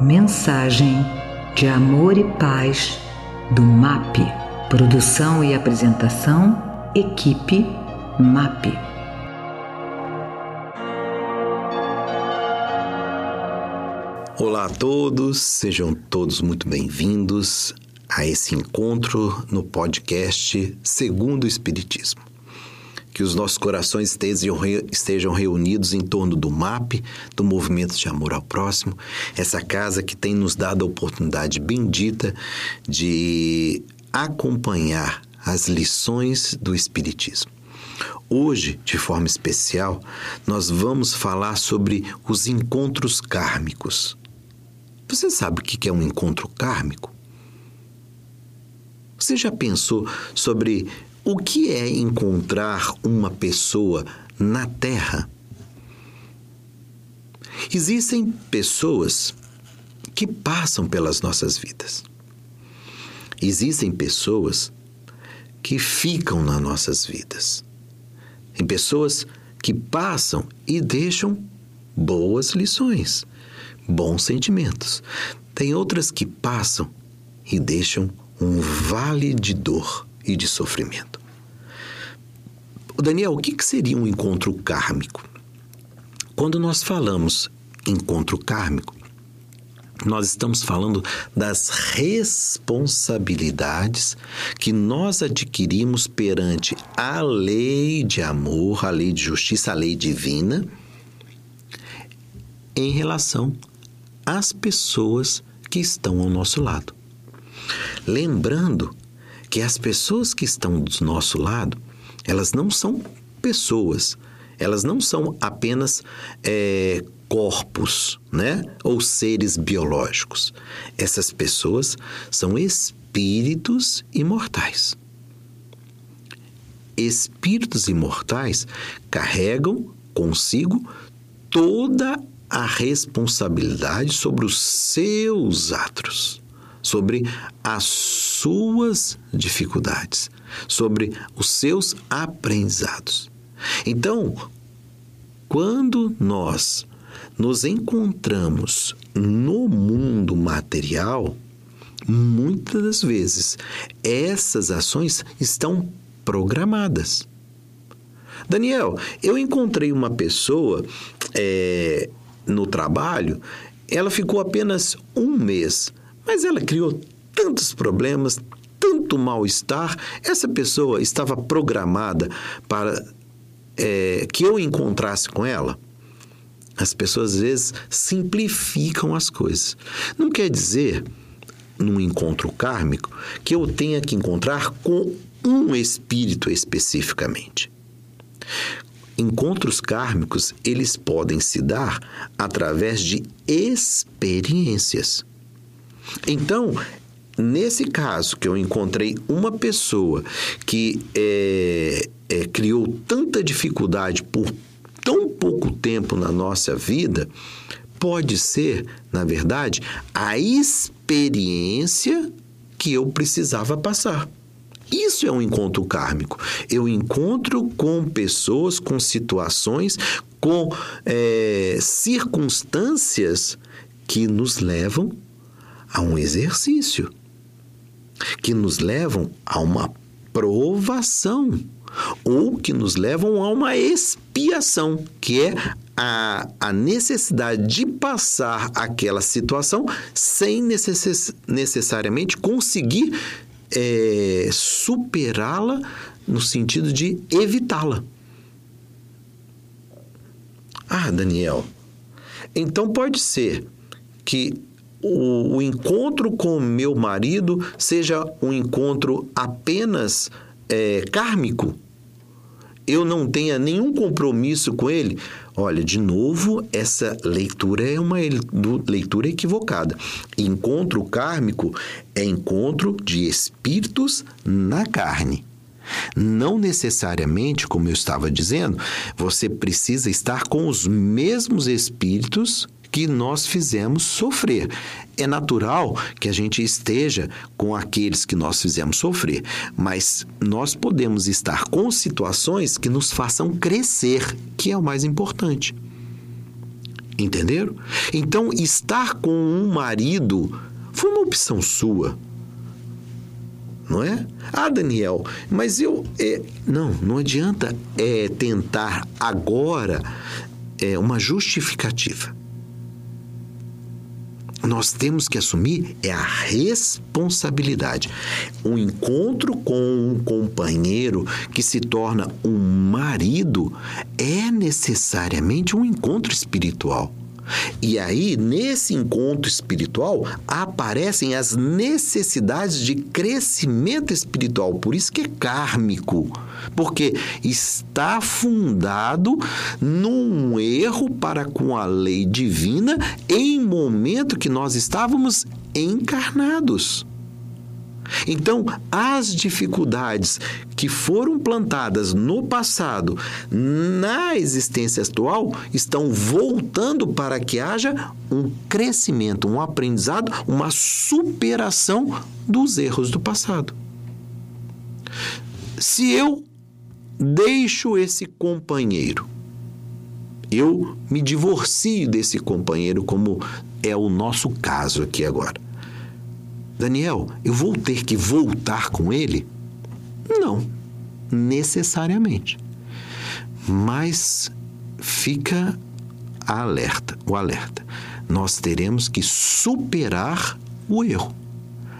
Mensagem de amor e paz do MAP. Produção e apresentação, equipe MAP. Olá a todos, sejam todos muito bem-vindos a esse encontro no podcast Segundo o Espiritismo que os nossos corações estejam, reunidos em torno do MAP, do Movimento de Amor ao Próximo, essa casa que tem nos dado a oportunidade bendita de acompanhar as lições do Espiritismo. Hoje, de forma especial, nós vamos falar sobre os encontros kármicos. Você sabe o que é um encontro kármico? Você já pensou sobre o que é encontrar uma pessoa na Terra? Existem pessoas que passam pelas nossas vidas. Existem pessoas que ficam nas nossas vidas. Tem pessoas que passam e deixam boas lições, bons sentimentos. Tem outras que passam e deixam um vale de dor e de sofrimento. Daniel, o que seria um encontro kármico? Quando nós falamos encontro kármico, nós estamos falando das responsabilidades que nós adquirimos perante a lei de amor, a lei de justiça, a lei divina, em relação às pessoas que estão ao nosso lado. Lembrando que as pessoas que estão do nosso lado, elas não são pessoas, elas não são apenas é, corpos, né? Ou seres biológicos. Essas pessoas são espíritos imortais. Espíritos imortais carregam consigo toda a responsabilidade sobre os seus atos sobre as suas dificuldades, sobre os seus aprendizados. Então, quando nós nos encontramos no mundo material, muitas das vezes essas ações estão programadas. Daniel, eu encontrei uma pessoa é, no trabalho, ela ficou apenas um mês mas ela criou tantos problemas, tanto mal-estar. Essa pessoa estava programada para é, que eu encontrasse com ela. As pessoas às vezes simplificam as coisas. Não quer dizer, num encontro kármico, que eu tenha que encontrar com um espírito especificamente. Encontros kármicos, eles podem se dar através de experiências. Então, nesse caso que eu encontrei uma pessoa que é, é, criou tanta dificuldade por tão pouco tempo na nossa vida, pode ser, na verdade, a experiência que eu precisava passar. Isso é um encontro kármico. Eu encontro com pessoas, com situações, com é, circunstâncias que nos levam a um exercício, que nos levam a uma provação ou que nos levam a uma expiação, que é a, a necessidade de passar aquela situação sem necess, necessariamente conseguir é, superá-la no sentido de evitá-la. Ah, Daniel, então pode ser que o, o encontro com meu marido seja um encontro apenas é, kármico, eu não tenha nenhum compromisso com ele, olha, de novo, essa leitura é uma leitura equivocada. Encontro kármico é encontro de espíritos na carne. Não necessariamente, como eu estava dizendo, você precisa estar com os mesmos espíritos que nós fizemos sofrer. É natural que a gente esteja com aqueles que nós fizemos sofrer, mas nós podemos estar com situações que nos façam crescer, que é o mais importante. Entenderam? Então, estar com um marido foi uma opção sua. Não é? Ah, Daniel, mas eu. É, não, não adianta é, tentar agora é, uma justificativa nós temos que assumir é a responsabilidade. Um encontro com um companheiro que se torna um marido é necessariamente um encontro espiritual. E aí, nesse encontro espiritual, aparecem as necessidades de crescimento espiritual. Por isso que é kármico. Porque está fundado num erro para com a lei divina em momento que nós estávamos encarnados. Então, as dificuldades que foram plantadas no passado na existência atual estão voltando para que haja um crescimento, um aprendizado, uma superação dos erros do passado. Se eu deixo esse companheiro, eu me divorcio desse companheiro, como é o nosso caso aqui agora. Daniel, eu vou ter que voltar com ele? Não, necessariamente. Mas fica alerta, o alerta. Nós teremos que superar o erro.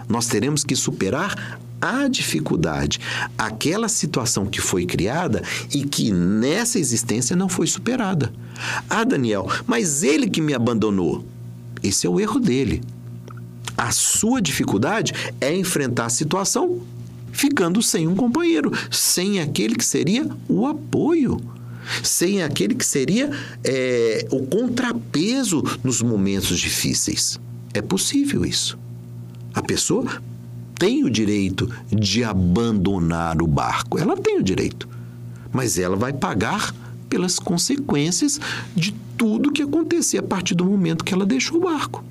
Nós teremos que superar a dificuldade, aquela situação que foi criada e que nessa existência não foi superada. Ah, Daniel, mas ele que me abandonou. Esse é o erro dele. A sua dificuldade é enfrentar a situação ficando sem um companheiro, sem aquele que seria o apoio, sem aquele que seria é, o contrapeso nos momentos difíceis. É possível isso. A pessoa tem o direito de abandonar o barco, ela tem o direito, mas ela vai pagar pelas consequências de tudo que acontecer a partir do momento que ela deixou o barco.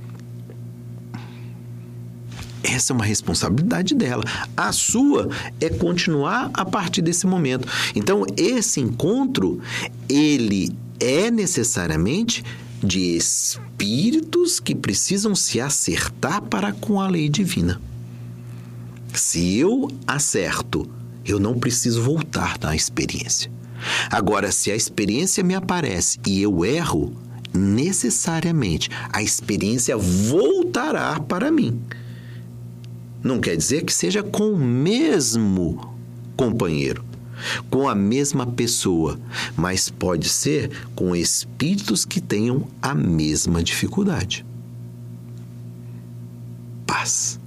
Essa é uma responsabilidade dela. A sua é continuar a partir desse momento. Então, esse encontro, ele é necessariamente de espíritos que precisam se acertar para com a lei divina. Se eu acerto, eu não preciso voltar na experiência. Agora, se a experiência me aparece e eu erro, necessariamente a experiência voltará para mim. Não quer dizer que seja com o mesmo companheiro, com a mesma pessoa, mas pode ser com espíritos que tenham a mesma dificuldade. Paz.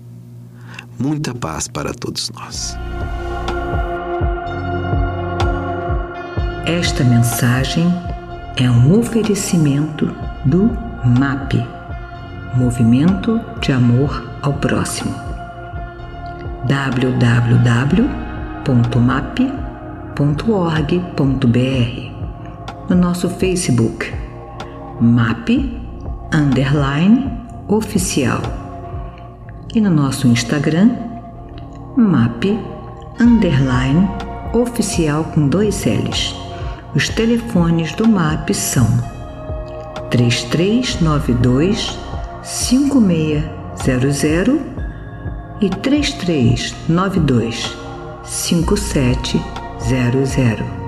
Muita paz para todos nós. Esta mensagem é um oferecimento do MAP Movimento de Amor ao Próximo www.map.org.br No nosso Facebook, MAP Underline Oficial e no nosso Instagram, MAP Underline Oficial com dois L's. Os telefones do MAP são 3392 5600 e 3392 5700.